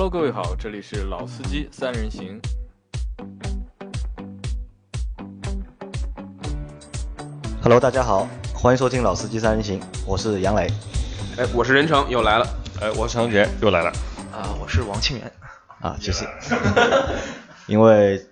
Hello，各位好，这里是老司机三人行。Hello，大家好，欢迎收听老司机三人行，我是杨磊。哎，我是任成，又来了。哎，我是程杰，又来了。啊，我是王庆元。啊，谢谢。因为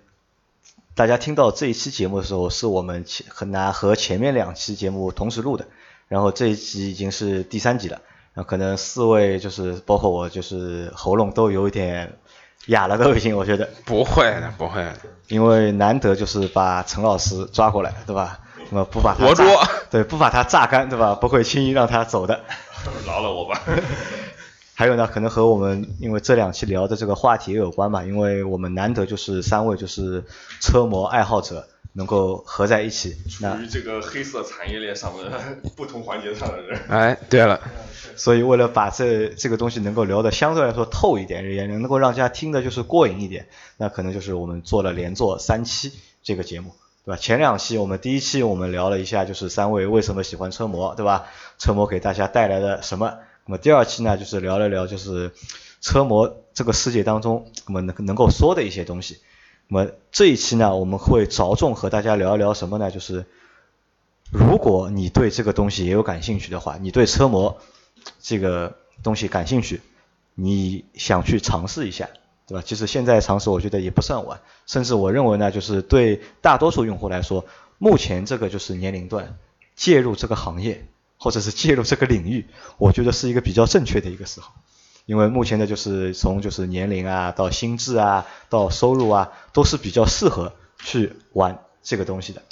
大家听到这一期节目的时候，是我们前很难和前面两期节目同时录的，然后这一期已经是第三集了，然后可能四位就是包括我，就是喉咙都有一点哑了，都已经我觉得。不会的，不会的。因为难得就是把陈老师抓过来，对吧？那么不把他活捉，对，不把他榨干，对吧？不会轻易让他走的。饶了我吧。还有呢，可能和我们因为这两期聊的这个话题也有关吧，因为我们难得就是三位就是车模爱好者能够合在一起。处于这个黑色产业链上的 不同环节上的人。哎，对了，所以为了把这这个东西能够聊得相对来说透一点，也能够让大家听的就是过瘾一点，那可能就是我们做了连做三期这个节目，对吧？前两期我们第一期我们聊了一下就是三位为什么喜欢车模，对吧？车模给大家带来了什么？那么第二期呢，就是聊了聊就是车模这个世界当中，我们能能够说的一些东西。那么这一期呢，我们会着重和大家聊一聊什么呢？就是如果你对这个东西也有感兴趣的话，你对车模这个东西感兴趣，你想去尝试一下，对吧？其实现在尝试我觉得也不算晚，甚至我认为呢，就是对大多数用户来说，目前这个就是年龄段介入这个行业。或者是介入这个领域，我觉得是一个比较正确的一个时候，因为目前的就是从就是年龄啊到心智啊到收入啊都是比较适合去玩这个东西的。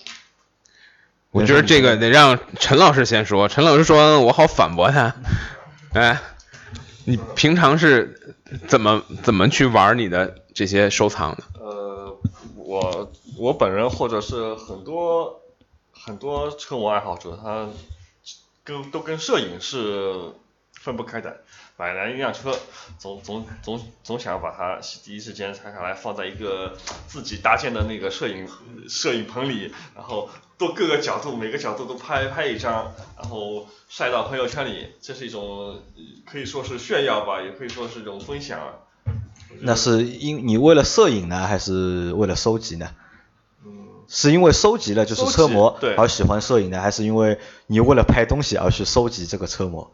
我觉得这个得让陈老师先说，陈老师说完我好反驳他。哎，你平常是怎么怎么去玩你的这些收藏的？呃，我我本人或者是很多很多车模爱好者他。跟都跟摄影是分不开的，买来一辆车，总总总总想把它第一时间拆下来，放在一个自己搭建的那个摄影摄影棚里，然后多各个角度每个角度都拍拍一张，然后晒到朋友圈里，这是一种可以说是炫耀吧，也可以说是一种分享。那是因你为了摄影呢，还是为了收集呢？是因为收集了就是车模而喜欢摄影呢，还是因为你为了拍东西而去收集这个车模？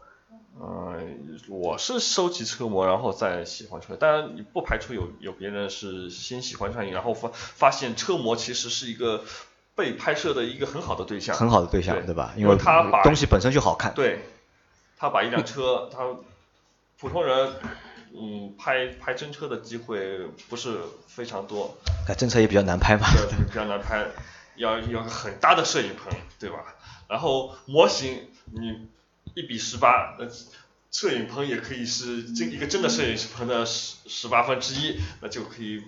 嗯，我是收集车模，然后再喜欢车。当然，你不排除有有别人是先喜欢摄影，然后发发现车模其实是一个被拍摄的一个很好的对象。很好的对象，对吧？因为他把东西本身就好看。对，他把一辆车，他普通人。嗯，拍拍真车的机会不是非常多。那真车也比较难拍嘛。对，比较难拍，要要很大的摄影棚，对吧？然后模型你一比十八，呃，摄影棚也可以是这一个真的摄影棚的十十八分之一，那就可以。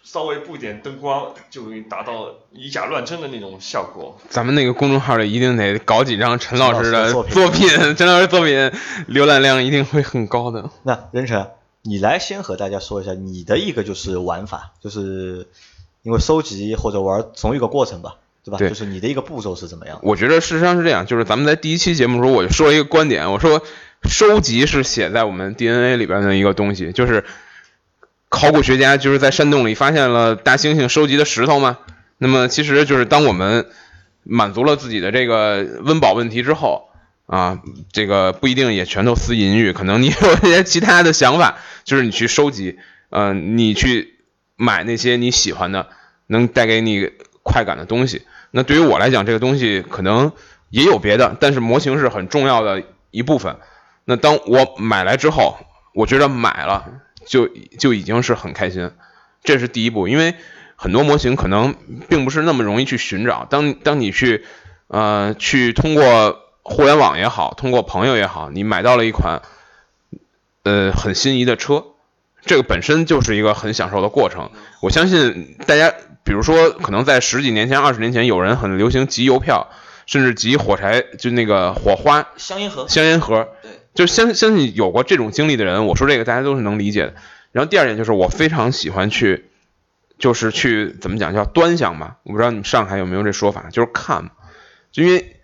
稍微布点灯光，就可以达到以假乱真的那种效果。咱们那个公众号里一定得搞几张陈老师的作品，陈老师作品浏览量一定会很高的。那任晨，你来先和大家说一下你的一个就是玩法，就是因为收集或者玩总有一个过程吧，对吧？对。就是你的一个步骤是怎么样？我觉得事实上是这样，就是咱们在第一期节目时候我就说一个观点，我说收集是写在我们 DNA 里边的一个东西，就是。考古学家就是在山洞里发现了大猩猩收集的石头嘛。那么其实就是当我们满足了自己的这个温饱问题之后啊，这个不一定也全都思淫欲，可能你有一些其他的想法，就是你去收集，嗯，你去买那些你喜欢的能带给你快感的东西。那对于我来讲，这个东西可能也有别的，但是模型是很重要的一部分。那当我买来之后，我觉得买了。就就已经是很开心，这是第一步，因为很多模型可能并不是那么容易去寻找。当当你去呃去通过互联网也好，通过朋友也好，你买到了一款呃很心仪的车，这个本身就是一个很享受的过程。我相信大家，比如说可能在十几年前、二十年前，有人很流行集邮票，甚至集火柴，就那个火花香烟盒，香烟盒。对。就相相信有过这种经历的人，我说这个大家都是能理解的。然后第二点就是我非常喜欢去，就是去怎么讲叫端详吧，我不知道你上海有没有这说法，就是看，就因为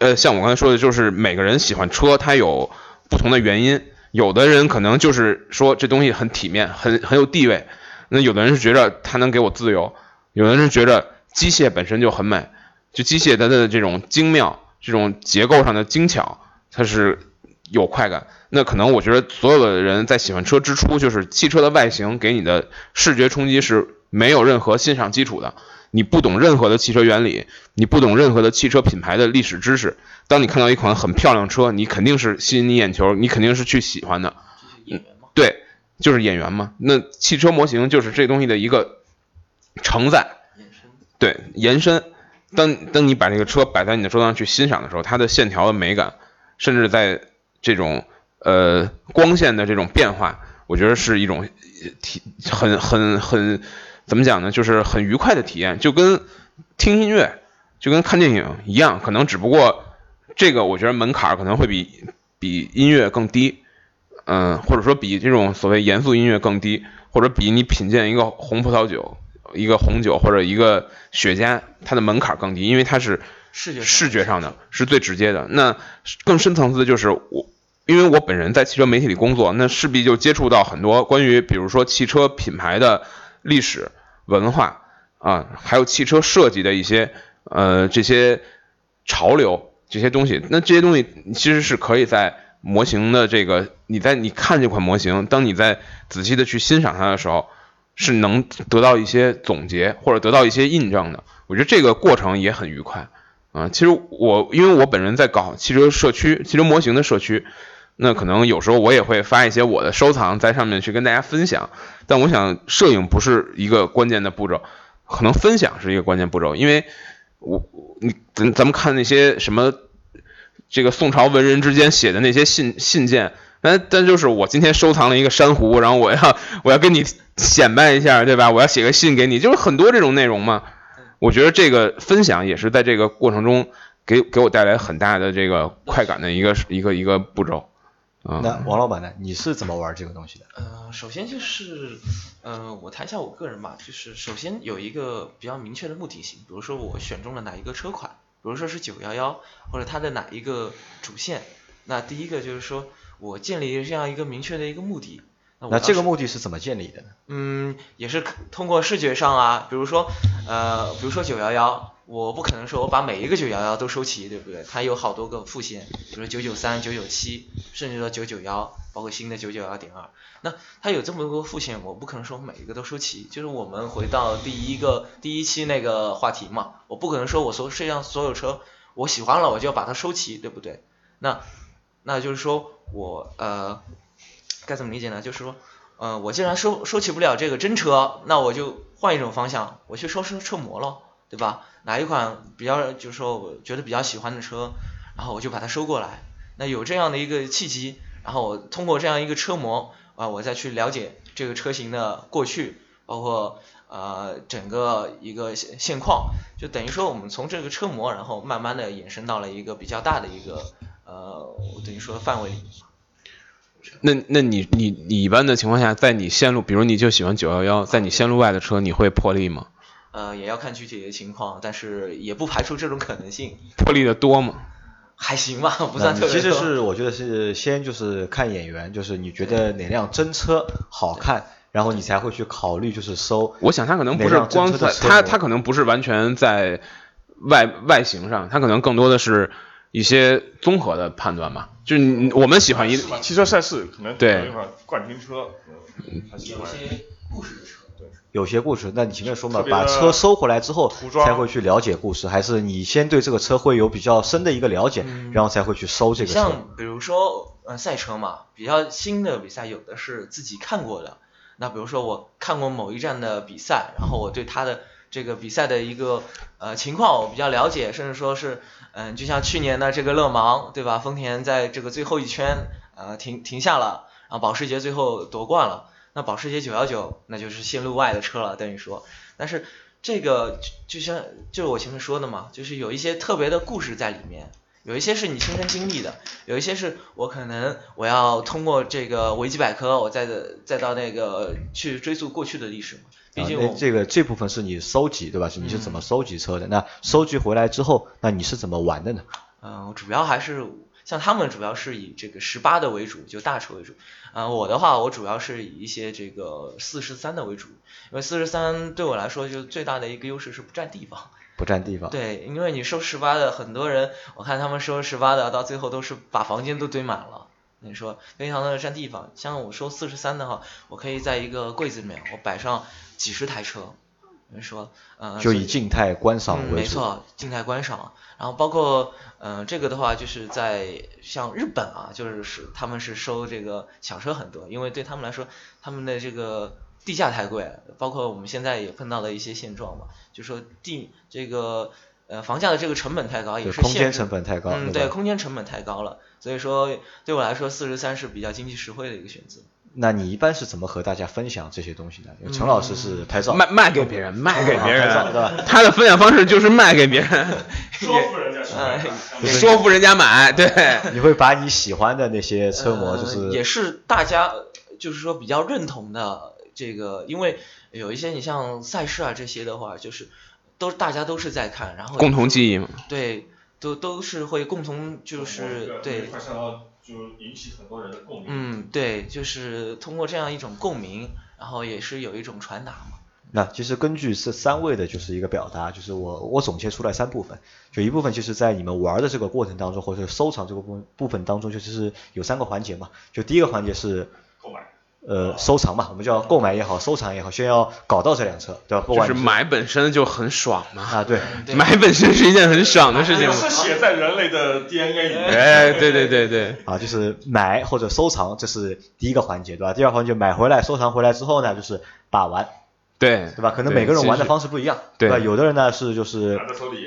呃像我刚才说的，就是每个人喜欢车，它有不同的原因。有的人可能就是说这东西很体面，很很有地位。那有的人是觉着它能给我自由，有的人是觉着机械本身就很美，就机械它的这种精妙，这种结构上的精巧，它是有快感。那可能我觉得所有的人在喜欢车之初，就是汽车的外形给你的视觉冲击是没有任何欣赏基础的。你不懂任何的汽车原理，你不懂任何的汽车品牌的历史知识。当你看到一款很漂亮车，你肯定是吸引你眼球，你肯定是去喜欢的。对，就是演员嘛。那汽车模型就是这东西的一个承载，对，延伸。当当你把这个车摆在你的桌上去欣赏的时候，它的线条的美感，甚至在这种呃光线的这种变化，我觉得是一种体很很很怎么讲呢？就是很愉快的体验，就跟听音乐，就跟看电影一样，可能只不过这个我觉得门槛可能会比比音乐更低，嗯，或者说比这种所谓严肃音乐更低，或者比你品鉴一个红葡萄酒、一个红酒或者一个雪茄，它的门槛更低，因为它是视觉视觉上的，是最直接的。那更深层次的就是我，因为我本人在汽车媒体里工作，那势必就接触到很多关于比如说汽车品牌的历史文化啊，还有汽车设计的一些呃这些潮流这些东西。那这些东西其实是可以在模型的这个你在你看这款模型，当你在仔细的去欣赏它的时候，是能得到一些总结或者得到一些印证的。我觉得这个过程也很愉快啊。其实我因为我本人在搞汽车社区、汽车模型的社区，那可能有时候我也会发一些我的收藏在上面去跟大家分享。但我想摄影不是一个关键的步骤，可能分享是一个关键步骤，因为我你咱咱们看那些什么这个宋朝文人之间写的那些信信件。但但就是我今天收藏了一个珊瑚，然后我要我要跟你显摆一下，对吧？我要写个信给你，就是很多这种内容嘛。我觉得这个分享也是在这个过程中给给我带来很大的这个快感的一个一个一个步骤。啊、那王老板呢？你是怎么玩这个东西的？呃，首先就是，呃，我谈一下我个人吧，就是首先有一个比较明确的目的性，比如说我选中了哪一个车款，比如说是九幺幺或者它的哪一个主线，那第一个就是说我建立这样一个明确的一个目的。那这个目的是怎么建立的呢？嗯，也是通过视觉上啊，比如说，呃，比如说九幺幺，我不可能说我把每一个九幺幺都收齐，对不对？它有好多个副线，比如说九九三、九九七，甚至说九九幺，包括新的九九幺点二。那它有这么多副线，我不可能说每一个都收齐。就是我们回到第一个第一期那个话题嘛，我不可能说我所世界上所有车我喜欢了我就要把它收齐，对不对？那那就是说我呃该怎么理解呢？就是说。呃，我既然收收起不了这个真车，那我就换一种方向，我去收车车模咯，对吧？哪一款比较就是说我觉得比较喜欢的车，然后我就把它收过来。那有这样的一个契机，然后我通过这样一个车模啊、我再去了解这个车型的过去，包括呃整个一个现现况，就等于说我们从这个车模，然后慢慢的延伸到了一个比较大的一个呃等于说范围。那那你你你一般的情况下，在你线路，比如你就喜欢九幺幺，在你线路外的车，你会破例吗？呃，也要看具体的情况，但是也不排除这种可能性。破例的多吗？还行吧，不算特别多是我觉得是先就是看眼缘，就是你觉得哪辆真车好看，然后你才会去考虑就是搜。我想他可能不是光在他他可能不是完全在外外形上，他可能更多的是一些综合的判断吧。就是你我们喜欢一汽车赛事可能对冠军车，嗯，他喜欢。故事的车。有些故事，那你前面说嘛，把车收回来之后涂装才会去了解故事，还是你先对这个车会有比较深的一个了解，嗯然后才会去收这个车？像比如说呃赛车嘛，比较新的比赛有的是自己看过的。那比如说我看过某一站的比赛，然后我对它的这个比赛的一个呃情况我比较了解，甚至说是嗯、就像去年的这个勒芒，对吧？丰田在这个最后一圈呃停停下了，然后保时捷最后夺冠了。那保时捷919那就是线路外的车了，等于说，但是这个就就像就是我前面说的嘛，就是有一些特别的故事在里面，有一些是你亲身经历的，有一些是我可能我要通过这个维基百科，我再的再到那个去追溯过去的历史嘛，毕啊竟这个这部分是你收集对吧？是你是怎么嗯收集车的？那收集回来之后，那你是怎么玩的呢？嗯、主要还是像他们主要是以这个十八的为主，就大车为主。啊、我的话，我主要是以一些这个四十三的为主，因为四十三对我来说就最大的一个优势是不占地方。不占地方。对，因为你收十八的，很多人我看他们收十八的，到最后都是把房间都堆满了。你说非常的占地方，像我收四十三的话，我可以在一个柜子里面我摆上几十台车。你说，呃，就以静态观赏嗯，为主。没错，静态观赏。然后包括，嗯、这个的话就是在像日本啊，就是是他们是收这个小车很多，因为对他们来说，他们的这个地价太贵。包括我们现在也碰到了一些现状嘛，就说地这个呃房价的这个成本太高，也是空间成本太高，嗯，对，空间成本太高了，所以说对我来说，四十三是比较经济实惠的一个选择。那你一般是怎么和大家分享这些东西呢？因为陈老师是拍照，卖卖给别人，卖给别人，对吧？他的分享方式就是卖给别人，说服人家去 买嗯说服人家买，对，你会把你喜欢的那些车模，就呃是也是大家呃就是说比较认同的这个，因为有一些你像赛事啊这些的话，就是都大家都是在看，然后共同记忆嘛。对都都是会共同就是对就引起很多人的共鸣。嗯对，就是通过这样一种共鸣，然后也是有一种传达嘛。那其实根据这三位的就是一个表达，就是我我总结出来三部分，就一部分就是在你们玩的这个过程当中，或者收藏这个部部分当中，就是有三个环节嘛。就第一个环节是购买。呃收藏嘛，我们叫购买也好，收藏也好，先要搞到这辆车，对吧？不就是买本身就很爽嘛，啊，对，对买本身是一件很爽的事情这个。是写在人类的 DNA 里面。哎，对对对对，啊，就是买或者收藏，这是第一个环节，对吧？第二环节买回来收藏回来之后呢，就是把玩，对对吧？可能每个人玩的方式不一样，对吧？有的人呢是就是。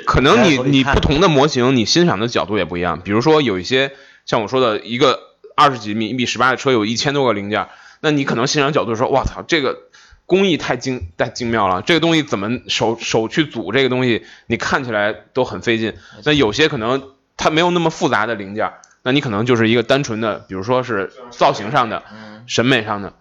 可能你你不同的模型，你欣赏的角度也不一样。比如说有一些像我说的，一个二十几米、一米十八的车有一千多个零件，那你可能欣赏角度说，哇操，这个工艺太精太精妙了，这个东西怎么手手去组这个东西，你看起来都很费劲。那有些可能它没有那么复杂的零件，那你可能就是一个单纯的，比如说是造型上的、嗯，审美上的。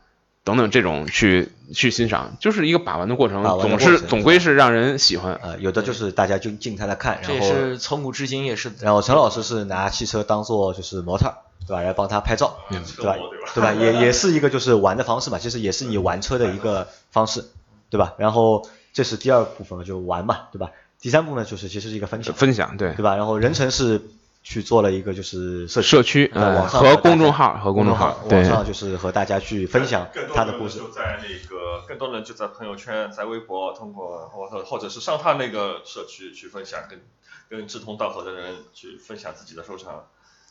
等等，这种去去欣赏，就是一个把玩的过程，总是总归是让人喜欢。呃，有的就是大家就静态的看，这也然后是从古至今也是然后陈老师是拿汽车当做就是模特儿，对吧？来帮他拍照，对吧对吧？对吧？也也是一个就是玩的方式嘛，其实也是你玩车的一个方式，对吧？然后这是第二部分就玩嘛，对吧？第三部分呢就是其实是一个分享，分享对对吧？然后人成是去做了一个就是社社区呃网上和公众号和公公众号网上就是和大家去分享更多人他的故事就。在那个，更多人就在朋友圈、在微博，通过或者或者是上他那个社区去分享，跟跟志同道合的人去分享自己的收藏。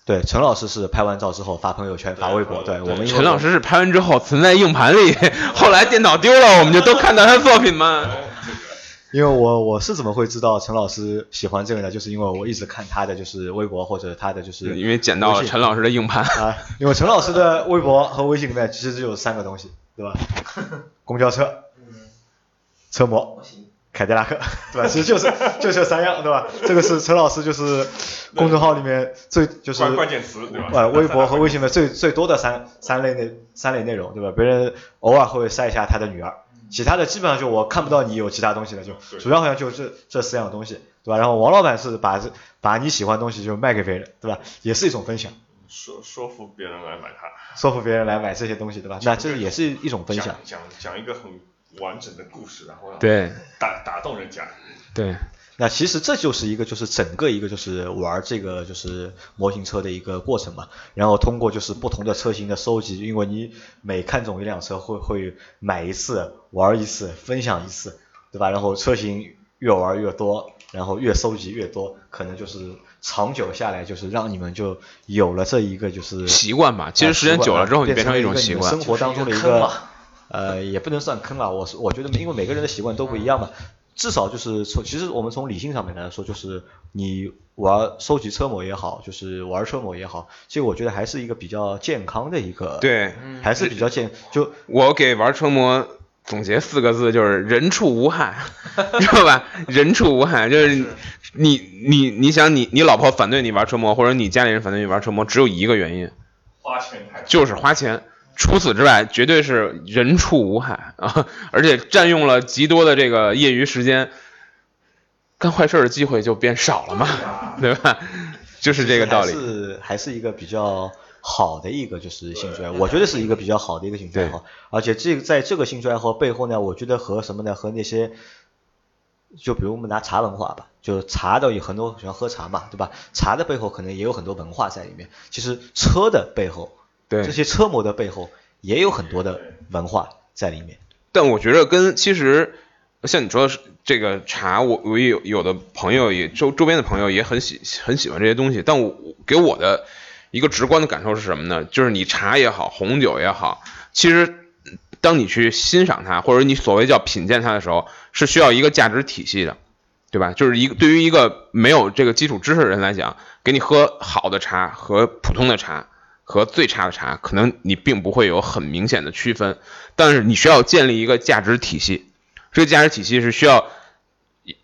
对，陈老师是拍完照之后发朋友圈、发微博，对对我们因为陈老师是拍完之后存在硬盘里，后来电脑丢了，我们就都看到他的作品嘛。因为我我是怎么会知道陈老师喜欢这个呢？就是因为我一直看他的就是微博或者他的就是因为捡到了陈老师的硬盘，啊，因为陈老师的微博和微信里面其实只有三个东西，对吧？公交车、车模、凯迪拉克，对吧？其实就是 就这三样，对吧？这个是陈老师就是公众号里面最就是关关键词对吧？呃，微博和微信的最最多的三三类内三类内容，对吧？别人偶尔会晒一下他的女儿，其他的基本上就我看不到你有其他东西了，就主要好像就这这四样东西，对吧？然后王老板是把这把你喜欢的东西就卖给别人，对吧？也是一种分享，说说服别人来买它，说服别人来买这些东西，对吧？那这也是一种分享讲。讲讲一个很完整的故事，然后让对打打动人家。对，那其实这就是一个就是整个一个就是玩这个就是模型车的一个过程嘛，然后通过就是不同的车型的收集，因为你每看中一辆车会会买一次玩一次分享一次，对吧？然后车型越玩越多，然后越收集越多，可能就是长久下来就是让你们就有了这一个就是习惯吧。其实时间久了之后，你变成一种习惯。生活当中的一个呃，也不能算坑啊。我是我觉得，因为每个人的习惯都不一样嘛。至少就是从，其实我们从理性上面来说，就是你玩收集车模也好，就是玩车模也好，其实我觉得还是一个比较健康的一个，，对，还是比较健，就我给玩车模总结四个字，就是人畜无害，知道吧？人畜无害，就是你你你想你你老婆反对你玩车模，或者你家里人反对你玩车模，只有一个原因，花钱太就是花钱。除此之外，绝对是人畜无害啊！而且占用了极多的这个业余时间，干坏事儿的机会就变少了嘛，对吧？就是这个道理还。是还是一个比较好的一个就是兴趣爱好，我觉得是一个比较好的一个兴趣爱好。而且这个在这个兴趣爱好背后呢，我觉得和什么呢？和那些就比如我们拿茶文化吧，就茶的有很多喜欢喝茶嘛，对吧？茶的背后可能也有很多文化在里面。其实车的背后，对这些车模的背后也有很多的文化在里面。但我觉得跟其实像你说的是这个茶，我我也有有的朋友也周周边的朋友也很喜很喜欢这些东西，但我给我的一个直观的感受是什么呢？就是你茶也好，红酒也好，其实当你去欣赏它，或者你所谓叫品鉴它的时候，是需要一个价值体系的，对吧？就是一个对于一个没有这个基础知识的人来讲，给你喝好的茶和普通的茶和最差的茶，可能你并不会有很明显的区分，但是你需要建立一个价值体系，这个价值体系是需要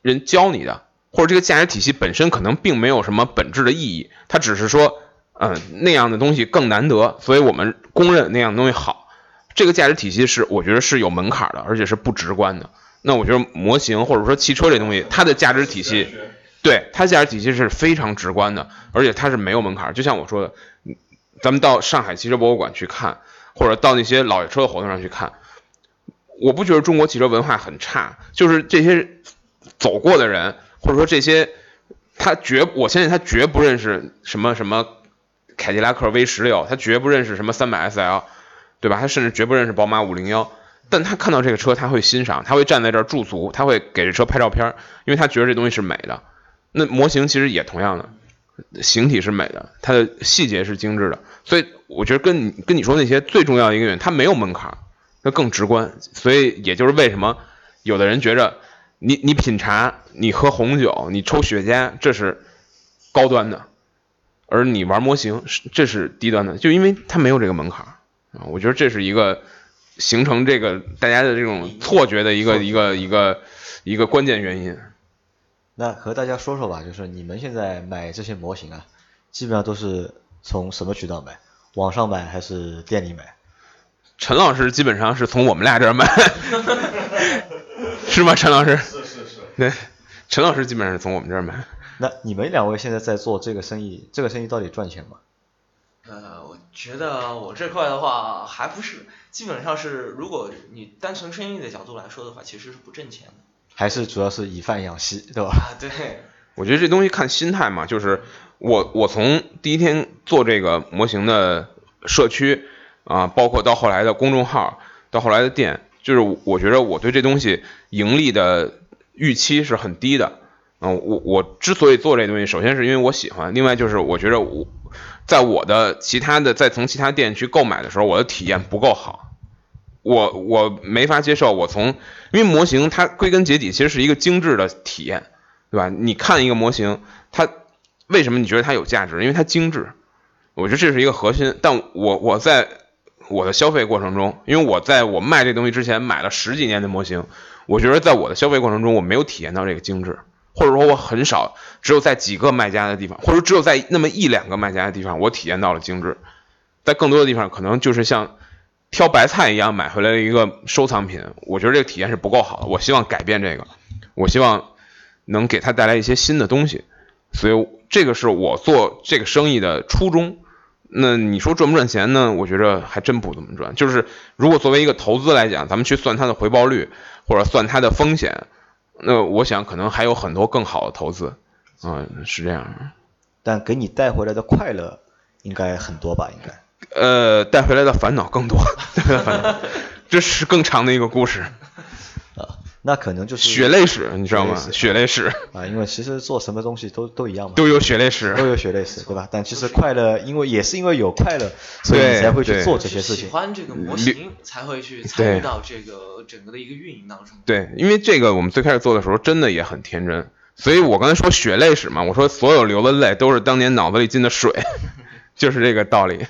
人教你的，或者这个价值体系本身可能并没有什么本质的意义，它只是说，嗯，那样的东西更难得，所以我们公认那样的东西好。这个价值体系是我觉得是有门槛的，而且是不直观的。那我觉得模型或者说汽车这东西，它的价值体系，对它价值体系是非常直观的，而且它是没有门槛。就像我说的，嗯咱们到上海汽车博物馆去看，或者到那些老爷车的活动上去看，我不觉得中国汽车文化很差，就是这些走过的人，或者说这些他绝，我相信他绝不认识什么什么凯迪拉克 V 十六，他绝不认识什么三百 SL，对吧？他甚至绝不认识宝马五零幺，但他看到这个车，他会欣赏，他会站在这儿驻足，他会给这车拍照片，因为他觉得这东西是美的。那模型其实也同样的，形体是美的，它的细节是精致的，所以我觉得跟你跟你说那些最重要的一个原因，它没有门槛儿，它更直观。所以也就是为什么有的人觉着你你品茶，你喝红酒，你抽雪茄，这是高端的，而你玩模型是这是低端的，就因为它没有这个门槛儿啊。我觉得这是一个形成这个大家的这种错觉的一个一个一个一个关键原因。那和大家说说吧，就是你们现在买这些模型啊，基本上都是从什么渠道买？网上买还是店里买？陈老师基本上是从我们俩这儿买，是吗？陈老师？是是是。对，陈老师基本上是从我们这儿买。那你们两位现在在做这个生意，这个生意到底赚钱吗？呃，我觉得我这块的话还不是，基本上是如果你单从生意的角度来说的话，其实是不挣钱的。还是主要是以贩养吸，对吧？啊，对，我觉得这东西看心态嘛，就是我我从第一天做这个模型的社区啊，包括到后来的公众号，到后来的店，就是我觉得我对这东西盈利的预期是很低的。嗯、我我之所以做这东西，首先是因为我喜欢，另外就是我觉得我在我的其他的再从其他店去购买的时候，我的体验不够好。我我没法接受，我从因为模型它归根结底其实是一个精致的体验，对吧？你看一个模型，它为什么你觉得它有价值？因为它精致，我觉得这是一个核心。但我我在我的消费过程中，因为我在我卖这东西之前买了十几年的模型，我觉得在我的消费过程中，我没有体验到这个精致，或者说我很少，只有在几个卖家的地方，或者只有在那么一两个卖家的地方，我体验到了精致。在更多的地方，可能就是像挑白菜一样买回来的一个收藏品，我觉得这个体验是不够好的。我希望改变这个，我希望能给他带来一些新的东西，所以这个是我做这个生意的初衷。那你说赚不赚钱呢？我觉着还真不怎么赚。就是如果作为一个投资来讲，咱们去算它的回报率或者算它的风险，那我想可能还有很多更好的投资，啊、是这样。但给你带回来的快乐应该很多吧？应该。呃，带回来的烦恼更多，带回来烦恼，这是更长的一个故事，啊，那可能就是血泪史，你知道吗？血泪史血泪史啊，因为其实做什么东西都都一样嘛，都有血泪史，都有血泪史，对吧？但其实快乐，因为也是因为有快乐，所以你才会去做这些事情。喜欢这个模型，才会去参与到这个整个的一个运营当中。对，因为这个我们最开始做的时候真的也很天真，所以我刚才说血泪史嘛，我说所有流的泪都是当年脑子里进的水，就是这个道理。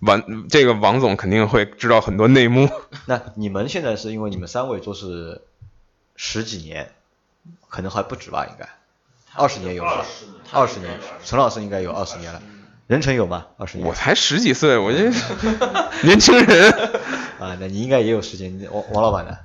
王这个王总肯定会知道很多内幕，那你们现在是因为你们三位都是十几年，可能还不止吧？应该二十年有吧？二十年，陈老师应该有二十年了，任晨有吗？二十年我才十几岁，我这 年轻人。啊，那你应该也有时间。王王老板呢？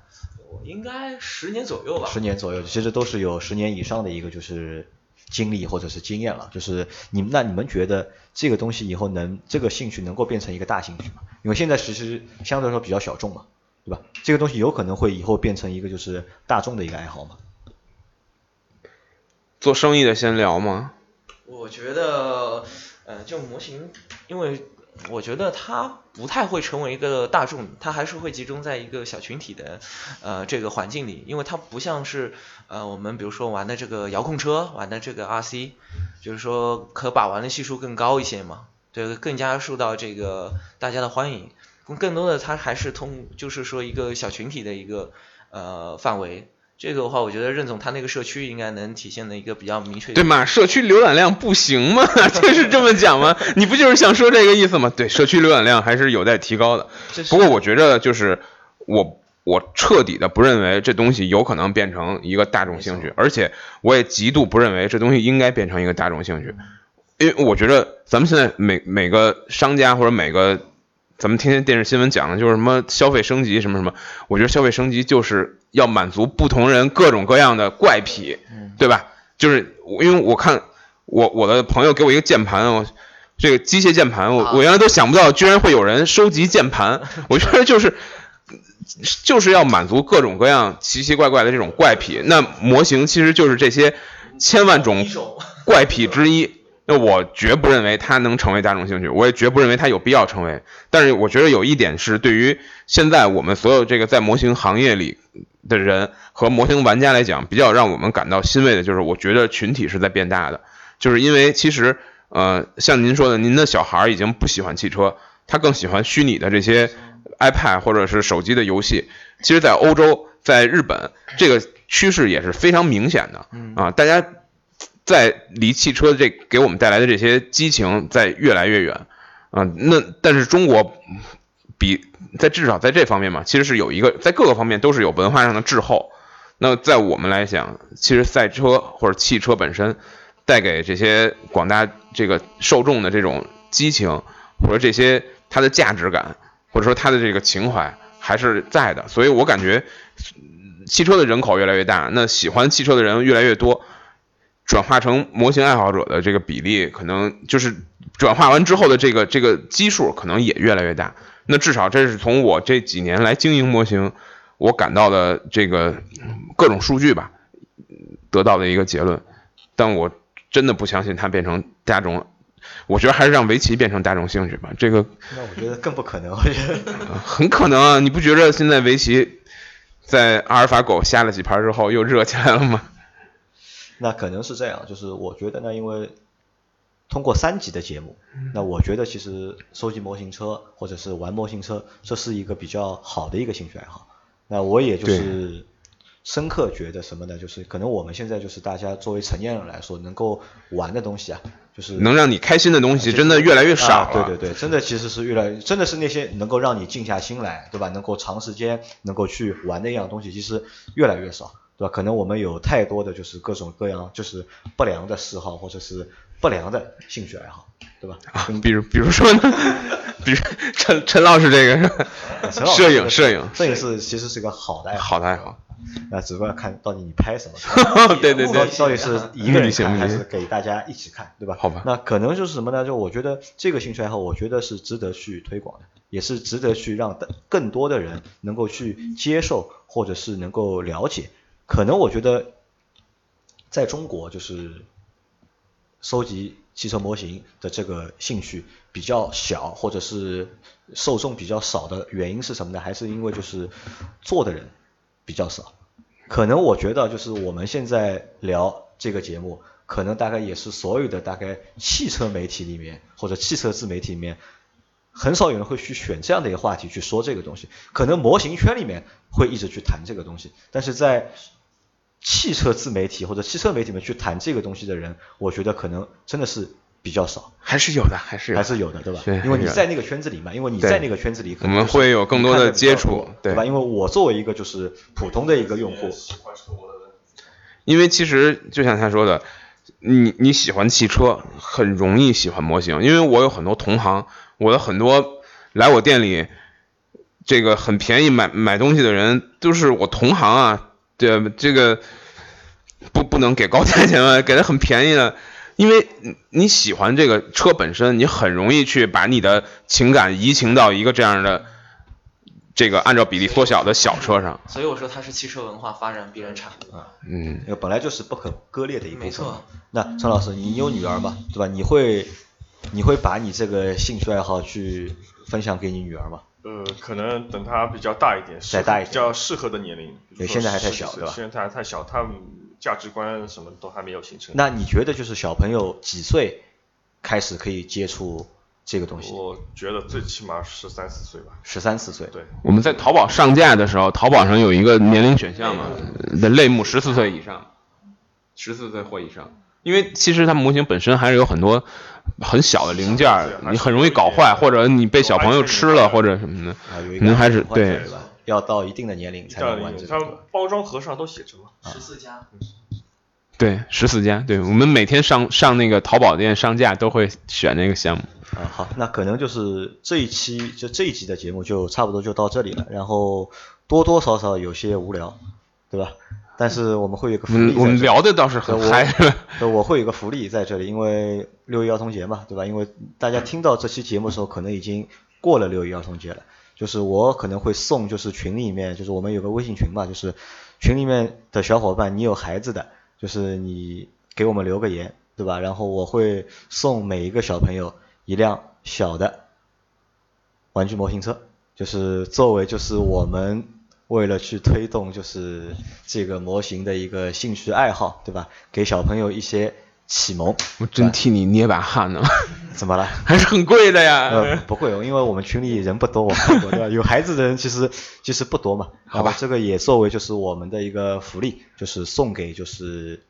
我应该十年左右吧。十年左右，其实都是有十年以上的一个就是经历或者是经验了。就是你们那你们觉得这个东西以后能这个兴趣能够变成一个大兴趣吗？因为现在其实相对来说比较小众嘛，对吧？这个东西有可能会以后变成一个就是大众的一个爱好嘛？做生意的先聊吗？我觉得，呃，就模型，因为我觉得它不太会成为一个大众，它还是会集中在一个小群体的呃这个环境里，因为它不像是呃我们比如说玩的这个遥控车，玩的这个 RC，就是说可把玩的系数更高一些嘛，对，更加受到这个大家的欢迎。更多的它还是通，就是说一个小群体的一个呃范围。这个的话，我觉得任总他那个社区应该能体现的一个比较明确。对嘛？社区浏览量不行吗？就是这么讲吗？你不就是想说这个意思吗？对，社区浏览量还是有待提高的。不过我觉着就是我我彻底的不认为这东西有可能变成一个大众兴趣，而且我也极度不认为这东西应该变成一个大众兴趣，因为我觉得咱们现在每每个商家或者每个。咱们天天电视新闻讲的就是什么消费升级什么什么，我觉得消费升级就是要满足不同人各种各样的怪癖，对吧？就是因为我看我我的朋友给我一个键盘，我这个机械键盘，我我原来都想不到居然会有人收集键盘，我觉得就是就是要满足各种各样奇奇怪怪的这种怪癖，那模型其实就是这些千万种 怪癖之一。那我绝不认为它能成为大众兴趣，我也绝不认为它有必要成为。但是我觉得有一点是，对于现在我们所有这个在模型行业里的人和模型玩家来讲，比较让我们感到欣慰的就是，我觉得群体是在变大的。就是因为其实，呃，像您说的，您的小孩已经不喜欢汽车，他更喜欢虚拟的这些 iPad 或者是手机的游戏。其实，在欧洲、在日本，这个趋势也是非常明显的啊，大家。在离汽车这给我们带来的这些激情在越来越远啊，那但是中国比在至少在这方面嘛，其实是有一个在各个方面都是有文化上的滞后。那在我们来讲，其实赛车或者汽车本身带给这些广大这个受众的这种激情，或者这些它的价值感，或者说它的这个情怀还是在的。所以我感觉汽车的人口越来越大，那喜欢汽车的人越来越多。转化成模型爱好者的这个比例，可能就是转化完之后的这个这个基数，可能也越来越大。那至少这是从我这几年来经营模型，我感到的这个各种数据吧，得到的一个结论。但我真的不相信它变成大众，我觉得还是让围棋变成大众兴趣吧。这个那我觉得更不可能，我觉得 很可能啊！你不觉得现在围棋在阿尔法狗下了几盘之后又热起来了吗？那可能是这样，就是我觉得呢，因为通过三集的节目，那我觉得其实收集模型车或者是玩模型车，这是一个比较好的一个兴趣爱好。那我也就是深刻觉得什么呢？就是可能我们现在就是大家作为成年人来说，能够玩的东西啊，就是能让你开心的东西，真的越来越少了。对对对，真的其实是越来，真的是那些能够让你静下心来，对吧？能够长时间能够去玩的一样东西，其实越来越少。对吧？可能我们有太多的就是各种各样就是不良的嗜好或者是不良的兴趣爱好，对吧？啊，比如比如说呢，比如陈陈老师这个是吧？摄影摄影摄影是其实是个好的爱好，好的爱好。那只不过看到底你拍什么，对对对，到底是一个人看还是给大家一起看，对吧？好吧。那可能就是什么呢？就我觉得这个兴趣爱好，我觉得是值得去推广的，也是值得去让更多的人能够去接受或者是能够了解。可能我觉得，在中国就是收集汽车模型的这个兴趣比较小，或者是受众比较少的原因是什么呢？还是因为就是做的人比较少。可能我觉得就是我们现在聊这个节目，可能大概也是所有的大概汽车媒体里面或者汽车自媒体里面。很少有人会去选这样的一个话题去说这个东西，可能模型圈里面会一直去谈这个东西，但是在汽车自媒体或者汽车媒体里面去谈这个东西的人，我觉得可能真的是比较少。还是有的，还是还是有的，对吧？因为你在那个圈子里嘛，因为你在那个圈子里，我们会有更多的接触，对吧？因为我作为一个就是普通的一个用户，因为其实就像他说的，你你喜欢汽车，很容易喜欢模型，因为我有很多同行。我的很多来我店里，这个很便宜买买东西的人都是我同行啊，对这个不不能给高价钱嘛，给的很便宜的，因为你喜欢这个车本身，你很容易去把你的情感移情到一个这样的这个按照比例缩小的小车上。所以我说它是汽车文化发展必然产物。嗯，那个本来就是不可割裂的一部分。没错。那陈老师，你有女儿吗，对吧？你会你会把你这个兴趣爱好去分享给你女儿吗？呃，可能等她比较大一点，再大一点比较适合的年龄。对现在还太小对吧现在还太小，他们价值观什么都还没有形成。那你觉得就是小朋友几岁开始可以接触这个东西？我觉得最起码十三四岁吧。十三四岁。对，我们在淘宝上架的时候，淘宝上有一个年龄选项嘛，的类目十四岁以上，十四岁或以上。因为其实它模型本身还是有很多很小的零件，你很容易搞坏，或者你被小朋友吃了或者什么的。啊，有一个可能还是对？要到一定的年龄才能玩这它。包装盒上都写着嘛。十四加，对，十四加，对我们每天上上那个淘宝店上架都会选那个项目。啊，好，那可能就是这一期就这一集的节目就差不多就到这里了，然后多多少少有些无聊，对吧？但是我们会有个福利嗯，我们聊的倒是很嗨。我会有个福利在这里，因为六一儿童节嘛，对吧？因为大家听到这期节目的时候，可能已经过了六一儿童节了。就是我可能会送，就是群里面，就是我们有个微信群嘛，就是群里面的小伙伴，你有孩子的，就是你给我们留个言，对吧？然后我会送每一个小朋友一辆小的玩具模型车，就是作为就是我们为了去推动就是这个模型的一个兴趣爱好，对吧？给小朋友一些启蒙。我真替你捏把汗呢，怎么了？还是很贵的呀。呃，不会，因为我们群里人不多，我看过对吧？有孩子的人其实其实不多嘛。好吧这个也作为就是我们的一个福利，就是送给就是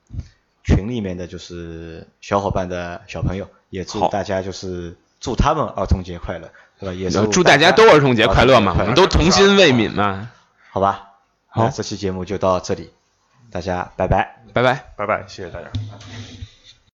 群里面的就是小伙伴的小朋友，也祝大家就是祝他们儿童节快乐，对吧？也呃祝祝大家都儿童节快乐嘛，我快们都童心未泯嘛。好吧？好那这期节目就到这里，大家拜拜。拜拜。拜拜，谢谢大家。